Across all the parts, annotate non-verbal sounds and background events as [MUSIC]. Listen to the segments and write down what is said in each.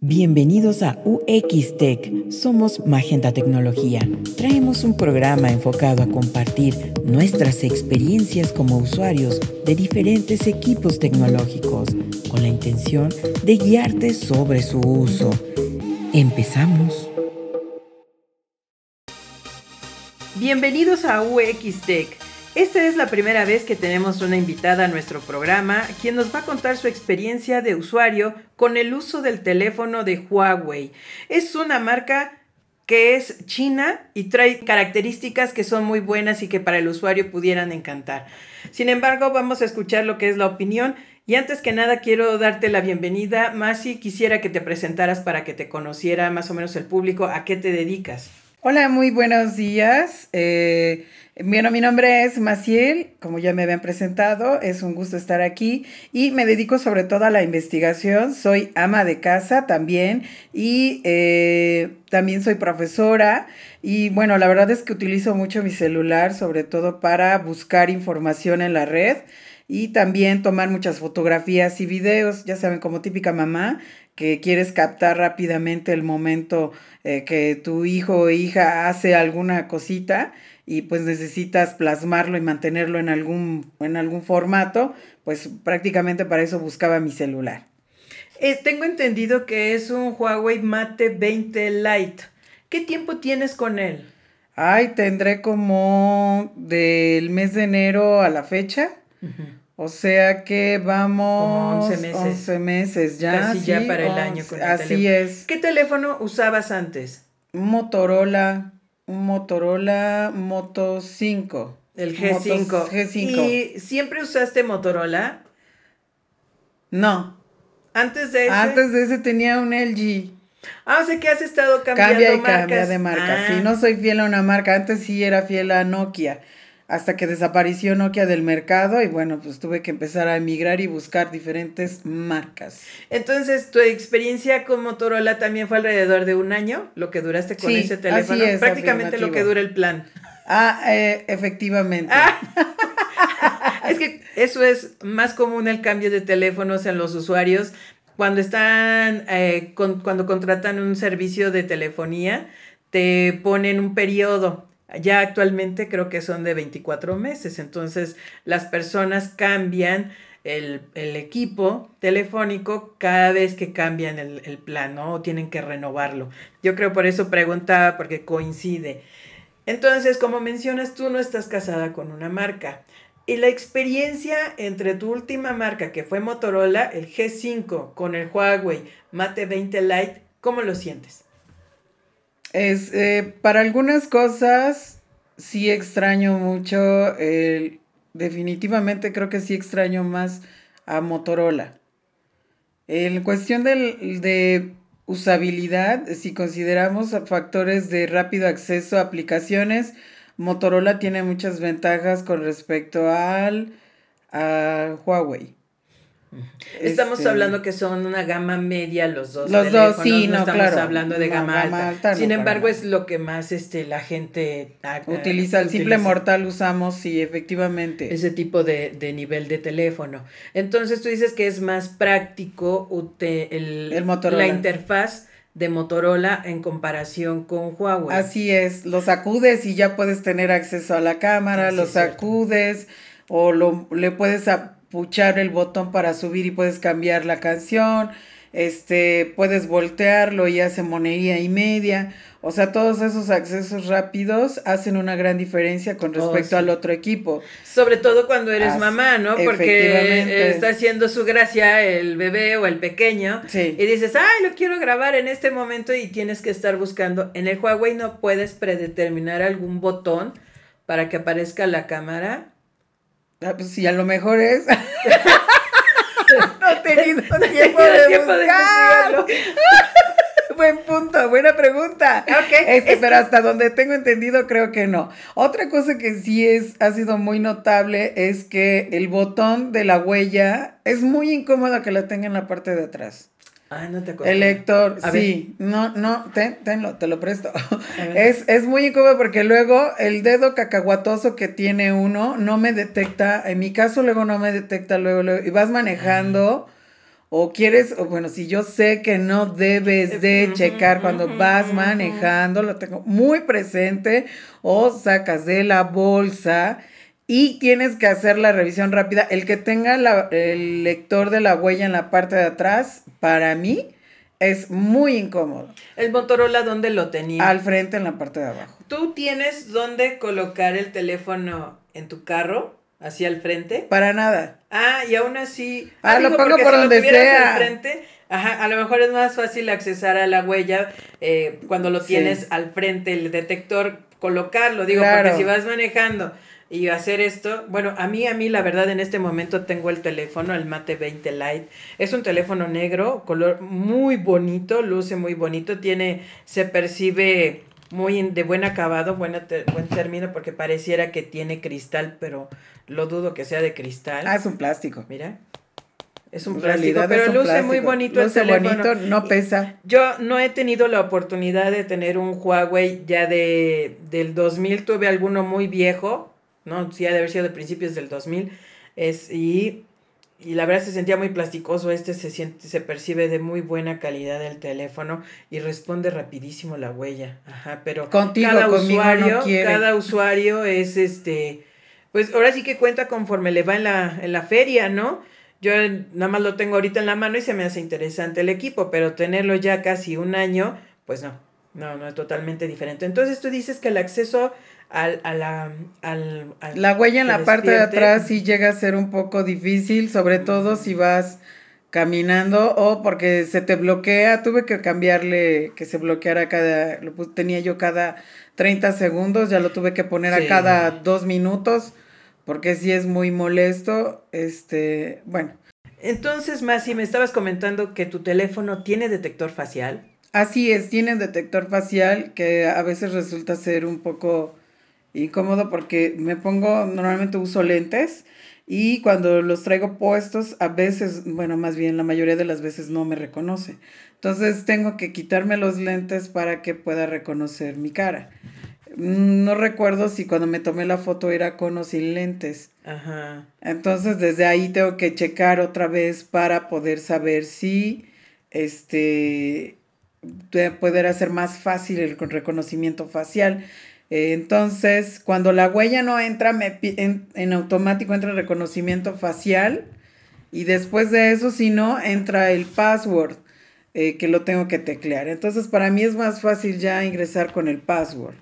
Bienvenidos a UX Tech. Somos Magenta Tecnología. Traemos un programa enfocado a compartir nuestras experiencias como usuarios de diferentes equipos tecnológicos con la intención de guiarte sobre su uso. Empezamos. Bienvenidos a UX Tech esta es la primera vez que tenemos una invitada a nuestro programa, quien nos va a contar su experiencia de usuario con el uso del teléfono de Huawei. Es una marca que es china y trae características que son muy buenas y que para el usuario pudieran encantar. Sin embargo, vamos a escuchar lo que es la opinión y antes que nada quiero darte la bienvenida. Masi, quisiera que te presentaras para que te conociera más o menos el público a qué te dedicas. Hola, muy buenos días. Eh, bueno, mi nombre es Maciel, como ya me habían presentado, es un gusto estar aquí y me dedico sobre todo a la investigación. Soy ama de casa también y eh, también soy profesora y bueno, la verdad es que utilizo mucho mi celular, sobre todo para buscar información en la red y también tomar muchas fotografías y videos, ya saben, como típica mamá, que quieres captar rápidamente el momento eh, que tu hijo o hija hace alguna cosita y pues necesitas plasmarlo y mantenerlo en algún, en algún formato, pues prácticamente para eso buscaba mi celular. Eh, tengo entendido que es un Huawei Mate 20 Lite. ¿Qué tiempo tienes con él? Ay, tendré como del mes de enero a la fecha. O sea que vamos. Como 11 meses. 11 meses ya. Casi ya para el año con el Así es. ¿Qué teléfono usabas antes? Motorola un Motorola Moto 5. El G5. G5. ¿Y siempre usaste Motorola? No. Antes de ese. Antes de ese tenía un LG. Ah, o sea que has estado cambiando Cambia y marcas. cambia de marca. Sí, Ah. no soy fiel a una marca. Antes sí era fiel a Nokia. Hasta que desapareció Nokia del mercado y bueno, pues tuve que empezar a emigrar y buscar diferentes marcas. Entonces, tu experiencia con Motorola también fue alrededor de un año, lo que duraste con Sí, ese teléfono. así es, Prácticamente lo que dura el plan. Ah, eh, efectivamente. Ah. [LAUGHS] es que eso es más común el cambio de teléfonos en los usuarios cuando están, eh, con- cuando contratan un servicio de telefonía, te ponen un periodo. Ya actualmente creo que son de 24 meses, entonces las personas cambian el, el equipo telefónico cada vez que cambian el, el plan, ¿no? O tienen que renovarlo. Yo creo por eso preguntaba, porque coincide. Entonces, como mencionas, tú no estás casada con una marca. Y la experiencia entre tu última marca, que fue Motorola, el G5, con el Huawei Mate 20 Lite, ¿cómo lo sientes? Es, eh, para algunas cosas sí extraño mucho, el- definitivamente creo que sí extraño más a Motorola. En cuestión del- de usabilidad, si consideramos factores de rápido acceso a aplicaciones, Motorola tiene muchas ventajas con respecto al a Huawei. Estamos Este, hablando que son una gama media los dos. Los dos, sí, no, no, estamos claro. hablando de gama, gama alta. Sin embargo, es lo que más este, la gente ah, ah, Utiliza el simple utiliza. mortal usamos, sí, efectivamente. ese tipo de, de nivel de teléfono. Entonces tú dices que es más práctico el, El Motorola. la interfaz de Motorola en comparación con Huawei. Así es, lo sacudes y ya puedes tener acceso a la cámara, Sí, lo sacudes o lo, le puedes apuchar el botón para subir y puedes cambiar la canción, este, puedes voltearlo y hace monería y media, o sea, todos esos accesos rápidos hacen una gran diferencia con Oh, respecto sí. al otro equipo. Sobre todo cuando eres mamá, ¿no? Porque está haciendo su gracia el bebé o el pequeño. Sí. Y dices, ay, lo quiero grabar en este momento y tienes que estar buscando. En el Huawei no puedes predeterminar algún botón para que aparezca la cámara. Ah, pues sí, a lo mejor es. [LAUGHS] no he tenido tiempo tenido de tiempo buscar. [LAUGHS] Buen punto, buena pregunta. Ok, Este, es pero hasta donde tengo entendido, creo que no. Otra cosa que sí es, ha sido muy notable es que el botón de la huella es muy incómodo que lo tenga en la parte de atrás. Ay, no te acuerdas. El A sí, no, no, ten, tenlo, te lo presto. [LAUGHS] Es, es muy incómodo porque luego el dedo cacahuatoso que tiene uno no me detecta, en mi caso luego no me detecta luego, luego y vas manejando, o quieres, o bueno, si yo sé que no debes de checar cuando vas manejando, lo tengo muy presente, o sacas de la bolsa y tienes que hacer la revisión rápida. El que tenga el lector de la huella en la parte de atrás, para mí, es muy incómodo. ¿El Motorola dónde lo tenía? Al frente, en la parte de abajo. ¿Tú tienes dónde colocar el teléfono en tu carro? hacia el frente. Para nada. Ah, y aún así. Ah, lo pongo por donde sea. frente, ajá, a lo mejor es más fácil accesar a la huella eh, cuando lo tienes al frente, el detector, colocarlo. Digo, porque si vas manejando y hacer esto, bueno, a mí, a mí, la verdad, en este momento tengo el teléfono, el Mate 20 Lite. Es un teléfono negro, color muy bonito, luce muy bonito, tiene, se percibe muy de buen acabado, buena buen término, porque pareciera que tiene cristal, pero lo dudo que sea de cristal. Ah, es un plástico. Mira. Es un plástico, pero luce muy bonito luce el teléfono. bonito, no pesa. Yo no he tenido la oportunidad de tener un Huawei ya de del 2000, tuve alguno muy viejo, ¿no? Sí, ha de haber sido de principios del 2000. Es, y y la verdad se sentía muy plasticoso, este se siente, se percibe de muy buena calidad el teléfono y responde rapidísimo la huella. Ajá, pero cada usuario, cada usuario es este, pues ahora sí que cuenta conforme le va en la, en la feria, ¿no? Yo nada más lo tengo ahorita en la mano y se me hace interesante el equipo, pero tenerlo ya casi un año, pues no, no, no es totalmente diferente. Entonces tú dices que el acceso al, a la, al, la huella en la parte de atrás sí llega a ser un poco difícil, sobre todo si vas caminando o porque se te bloquea, tuve que cambiarle que se bloqueara cada, lo tenía yo cada 30 segundos, ya lo tuve que poner a cada dos minutos, porque sí es muy molesto, este, bueno. Entonces, Masi, me estabas comentando que tu teléfono tiene detector facial. Así es, tiene detector facial que a veces resulta ser un poco incómodo porque me pongo, normalmente uso lentes y cuando los traigo puestos, a veces, bueno, más bien la mayoría de las veces no me reconoce. Entonces tengo que quitarme los lentes para que pueda reconocer mi cara. No recuerdo si cuando me tomé la foto era con o sin lentes. Ajá. Entonces desde ahí tengo que checar otra vez para poder saber si este poder hacer más fácil el reconocimiento facial entonces, cuando la huella no entra, me, en, en, automático entra el reconocimiento facial y después de eso, si no, entra el password eh, que lo tengo que teclear. Entonces, para mí es más fácil ya ingresar con el password.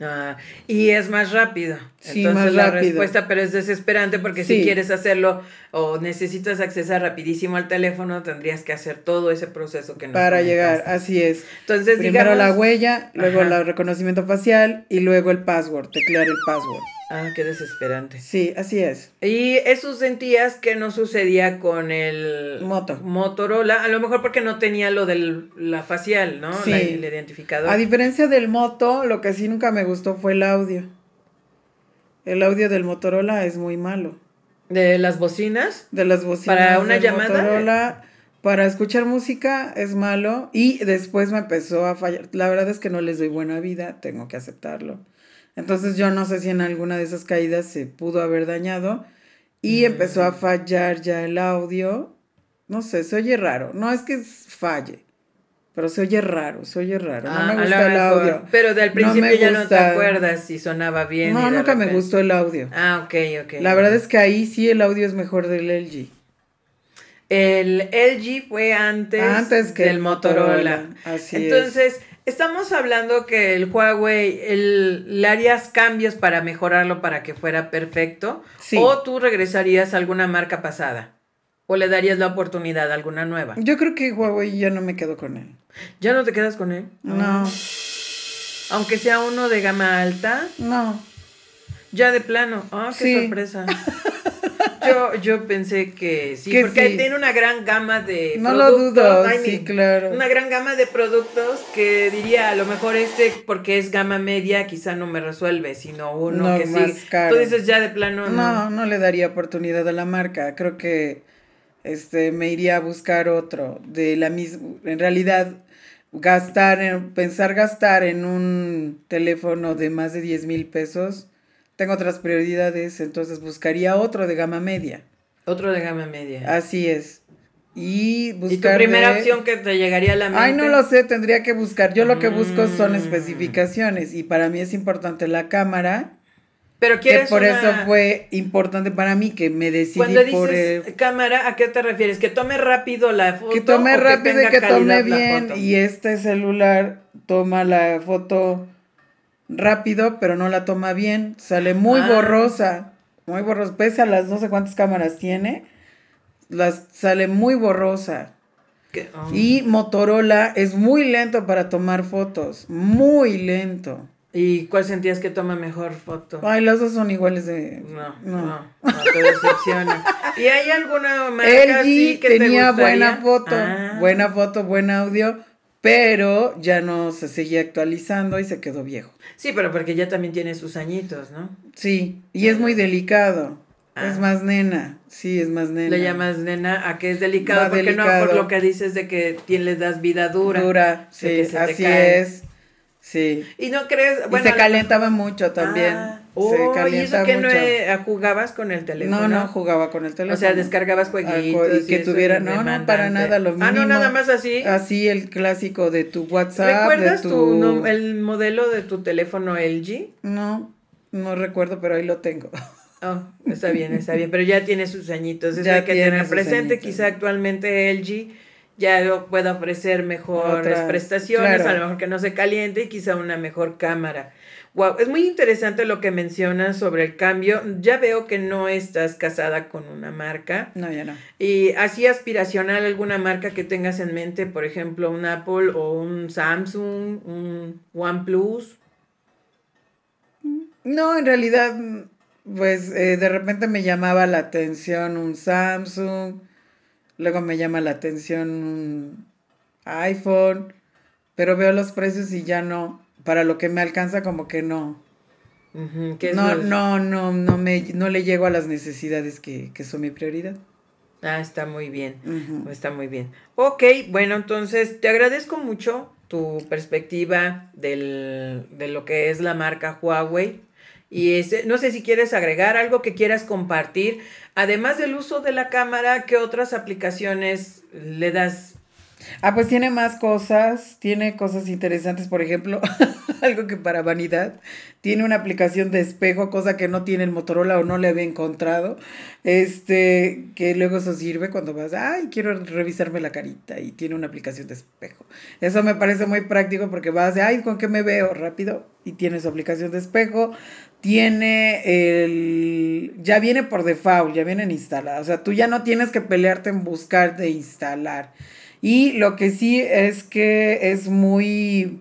Ah, y es más rápido. Sí, Entonces, la respuesta, pero es desesperante porque si quieres hacerlo o necesitas accesar rapidísimo al teléfono, tendrías que hacer todo ese proceso que nos Para llegar, así es. Entonces, Primero la huella, luego el reconocimiento facial y luego el password, teclear el password. Ah, qué desesperante. Sí, así es. Y eso sentías que no sucedía con el Moto. Motorola, a lo mejor porque no tenía lo de la facial, ¿no? Sí. el identificador. A diferencia del Moto, lo que sí nunca me gustó fue el audio. El audio del Motorola es muy malo. ¿De las bocinas? De las bocinas. Para una llamada. Motorola, para escuchar música es malo y después me empezó a fallar. La verdad es que no les doy buena vida, tengo que aceptarlo. Entonces yo no sé si en alguna de esas caídas se pudo haber dañado y empezó a fallar ya el audio. No sé, se oye raro. No es que falle, pero se oye raro, se oye raro. no me ah, gusta el audio. Pero del principio ya no te acuerdas si sonaba bien. No, nunca me gustó el audio. Ah, ok, ok. La verdad es que ahí sí el audio es mejor del LG. El LG fue antes, antes que del el Motorola. Así Entonces, Estamos hablando que el Huawei, el, le harías cambios para mejorarlo para que fuera perfecto. O tú regresarías a alguna marca pasada. O le darías la oportunidad a alguna nueva. Yo creo que Huawei ya no me quedo con él. ¿Ya no te quedas con él? No. Aunque sea uno de gama alta. No. Ya de plano. Ah, qué sorpresa. [LAUGHS] Yo, [LAUGHS] yo pensé que sí, porque tiene una gran gama de no lo dudo, sí, claro. Una gran gama de productos que diría, a lo mejor este, porque es gama media, quizá no me resuelve, sino uno que sí. Tú dices ya de plano. No, no, no le daría oportunidad a la marca. Creo que este me iría a buscar otro de la misma. En realidad, gastar, en, pensar gastar en un teléfono de más de 10 mil pesos tengo otras prioridades, entonces buscaría otro de gama media. Otro de gama media. Así es. y buscar. ¿Y tu primera opción que te llegaría a la mente? Ay, no lo sé, tendría que buscar. Yo lo que busco son Mm. especificaciones y para mí es importante la cámara. Pero Que quieres por una- eso fue importante para mí que me decidí Cuando dices por el- cámara, ¿a qué te refieres? ¿Que tome rápido la foto? que tome rápido y que tome bien y este celular toma la foto rápido pero no la toma bien sale muy Ah. borrosa muy borrosa pese a las no sé cuántas cámaras tiene las sale muy borrosa oh. y Motorola es muy lento para tomar fotos muy lento ¿Y cuál sentías que toma mejor foto? ay las dos son iguales de No, no. no, no, te decepciona. ¿Y hay alguna [LAUGHS] marca LG así que te tenía buena foto, Ah. buena foto, buen audio, pero ya no se seguía actualizando y se quedó viejo. Sí, pero porque ya también tiene sus añitos, ¿no? Sí, y es muy delicado. Ah. Es más nena, sí, es más nena. Le llamas nena a que es delicado, porque no por lo que dices de que le das vida dura. Dura, sí, así cae. es. Sí. Y no crees, bueno, y se calentaba mucho también. Ah, se oh, y eso calienta que no mucho. eh, jugabas con el teléfono. No, no jugaba con el teléfono. O sea, descargabas jueguitos. y que eso tuviera, no, no, para nada, lo Ah, no, nada más así. Así el clásico de tu WhatsApp. ¿Recuerdas de tu... tu, no- el modelo de tu teléfono LG? No, no recuerdo, pero ahí lo tengo. [LAUGHS] Oh, está bien, está bien, pero ya tiene sus añitos, eso Ya hay que tener presente, añitos. quizá actualmente LG ya lo pueda ofrecer mejores Otras, prestaciones, claro. a lo mejor que no se caliente y quizá una mejor cámara. Wow, es muy interesante lo que mencionas sobre el cambio. Ya veo que no estás casada con una marca. No, ya no. Y así aspiracional alguna marca que tengas en mente, por ejemplo, un Apple o un Samsung, un OnePlus. No, en realidad, mm, pues eh, de repente me llamaba la atención un Samsung, luego me llama la atención un iPhone, pero veo los precios y ya no, para lo que me alcanza como que no. No, los- no, no, no me, no le llego a las necesidades que, que son mi prioridad. Ah, está muy bien. Está muy bien. Ok, bueno, entonces te agradezco mucho tu perspectiva del, de lo que es la marca Huawei. Y este, no sé si quieres agregar algo que quieras compartir. Además del uso de la cámara, ¿qué otras aplicaciones le das? Ah, pues tiene más cosas, tiene cosas interesantes, por ejemplo, [LAUGHS] algo que para vanidad, tiene una aplicación de espejo, cosa que no tiene el Motorola o no le había encontrado, este, que luego eso sirve cuando vas, ay, quiero revisarme la carita y tiene una aplicación de espejo. Eso me parece muy práctico porque vas, de, ay, ¿con qué me veo? Rápido, y tiene su aplicación de espejo, tiene el, ya viene por default, ya vienen instaladas, o sea, tú ya no tienes que pelearte en buscar de instalar. Y lo que sí es que es muy,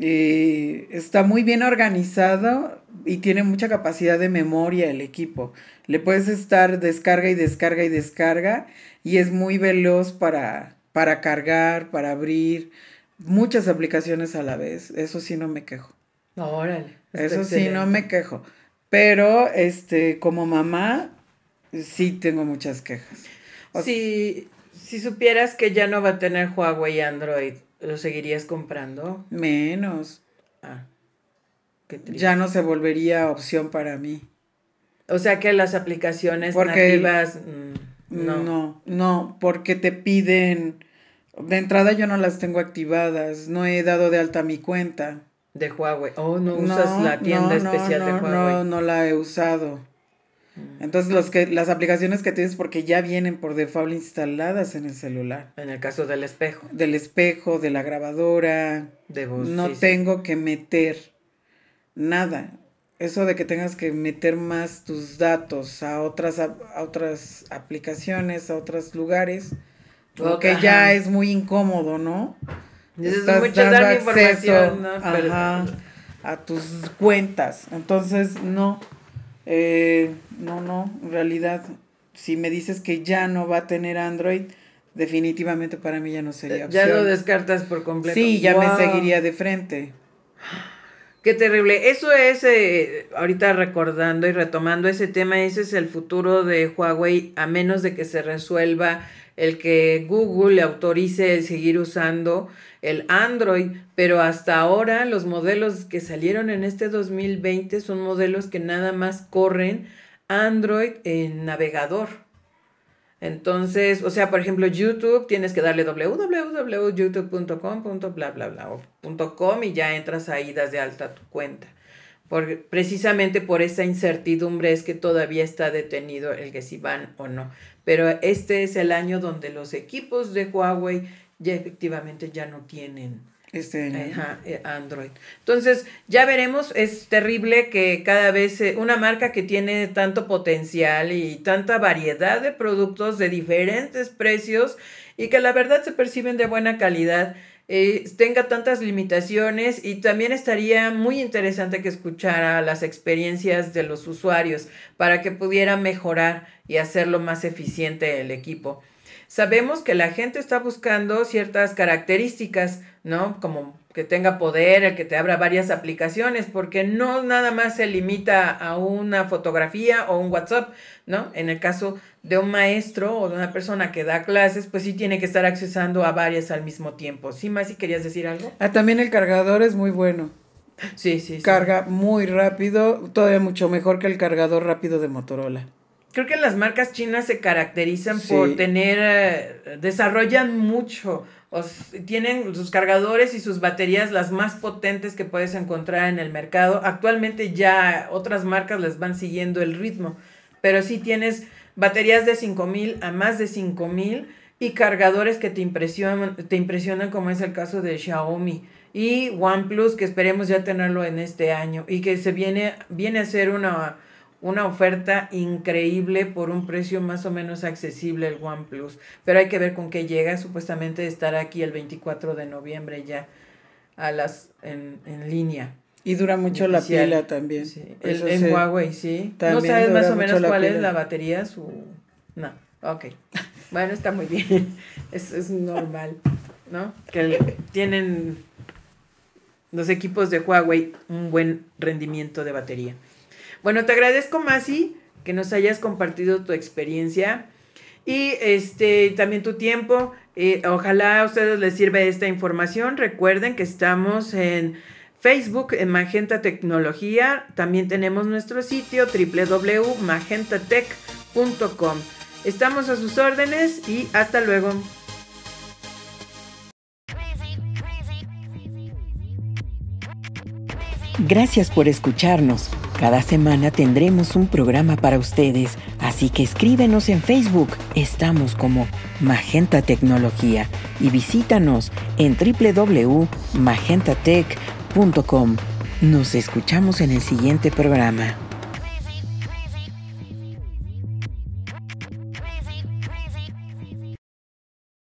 eh, está muy bien organizado y tiene mucha capacidad de memoria el equipo. Le puedes estar descarga y descarga y descarga y es muy veloz para, para cargar, para abrir muchas aplicaciones a la vez. Eso sí no me quejo. Órale. Eso sí no me quejo. Pero este como mamá sí tengo muchas quejas. O Si, si supieras que ya no va a tener Huawei Android, ¿lo seguirías comprando? Menos. Ah, qué triste. Ya no se volvería opción para mí. O sea que las aplicaciones Porque- nativas, mm, No. no. no, porque te piden. De entrada yo no las tengo activadas. No he dado de alta mi cuenta. De Huawei. Oh, no usas la tienda no, especial de Huawei. No, no la he usado. Entonces los que, las aplicaciones que tienes porque ya vienen por default instaladas en el celular. En el caso del espejo, Del espejo, de la grabadora. de voz. no sí, sí. tengo que meter nada. Eso de que tengas que meter más tus datos a otras, ap- a otras aplicaciones, a otros lugares, como que Ajá. ya es muy incómodo, ¿no? Estás mucho dando dar mi información, acceso, ¿no? Pero- ajá, a tus cuentas. Entonces, no, eh, no, no, en realidad, si me dices que ya no va a tener Android, definitivamente para mí ya no sería Ya opción. lo descartas por completo. Sí, ya Wow. me seguiría de frente. Qué terrible. Eso es, eh, ahorita recordando y retomando ese tema, ese es el futuro de Huawei, a menos de que se resuelva el que Google le autorice el seguir usando el Android, pero hasta ahora los modelos que salieron en este 2020 son modelos que nada más corren Android en navegador. Entonces, o sea, por ejemplo, YouTube, tienes que darle www.youtube.com, bla, bla, bla, o .com y ya entras ahí, das de alta tu cuenta. Porque precisamente por esa incertidumbre es que todavía está detenido el que si van o no. Pero este es el año donde los equipos de Huawei ya efectivamente ya no tienen este eh, Android. Entonces, ya veremos, es terrible que cada vez eh, una marca que tiene tanto potencial y tanta variedad de productos de diferentes precios y que la verdad se perciben de buena calidad, eh, tenga tantas limitaciones y también estaría muy interesante que escuchara las experiencias de los usuarios para que pudiera mejorar y hacerlo más eficiente el equipo. Sabemos que la gente está buscando ciertas características, ¿no? Como que tenga poder, el que te abra varias aplicaciones, porque no nada más se limita a una fotografía o un WhatsApp, ¿no? En el caso de un maestro o de una persona que da clases, pues sí tiene que estar accesando a varias al mismo tiempo. ¿Sí, más si querías decir algo? Ah, también el cargador es muy bueno. Sí, sí, sí. Carga muy rápido, todavía mucho mejor que el cargador rápido de Motorola. Creo que las marcas chinas se caracterizan por tener, eh, desarrollan mucho, tienen sus cargadores y sus baterías las más potentes que puedes encontrar en el mercado. Actualmente ya otras marcas les van siguiendo el ritmo, pero sí tienes baterías de 5000 a más de 5000 y cargadores que te impresionan, te impresionan como es el caso de Xiaomi y OnePlus que esperemos ya tenerlo en este año y que se viene, viene a ser una una oferta increíble por un precio más o menos accesible el OnePlus. Pero hay que ver con qué llega. Supuestamente estará aquí el 24 de noviembre ya a las en, línea. Y dura mucho la pila también. El, en Huawei, sí. ¿No sabes más o menos cuál es la batería? Su... No, ok. [LAUGHS] Bueno, está muy bien. [LAUGHS] es, es normal, ¿no? Que tienen los equipos de Huawei un buen rendimiento de batería. Bueno, te agradezco, Masi, que nos hayas compartido tu experiencia y este también tu tiempo. Eh, ojalá a ustedes les sirva esta información. Recuerden que estamos en Facebook, en Magenta Tecnología. También tenemos nuestro sitio www.magentatech.com. Estamos a sus órdenes y hasta luego. Gracias por escucharnos. Cada semana tendremos un programa para ustedes, así que escríbenos en Facebook. Estamos como Magenta Tecnología y visítanos en www.magentatech.com. Nos escuchamos en el siguiente programa.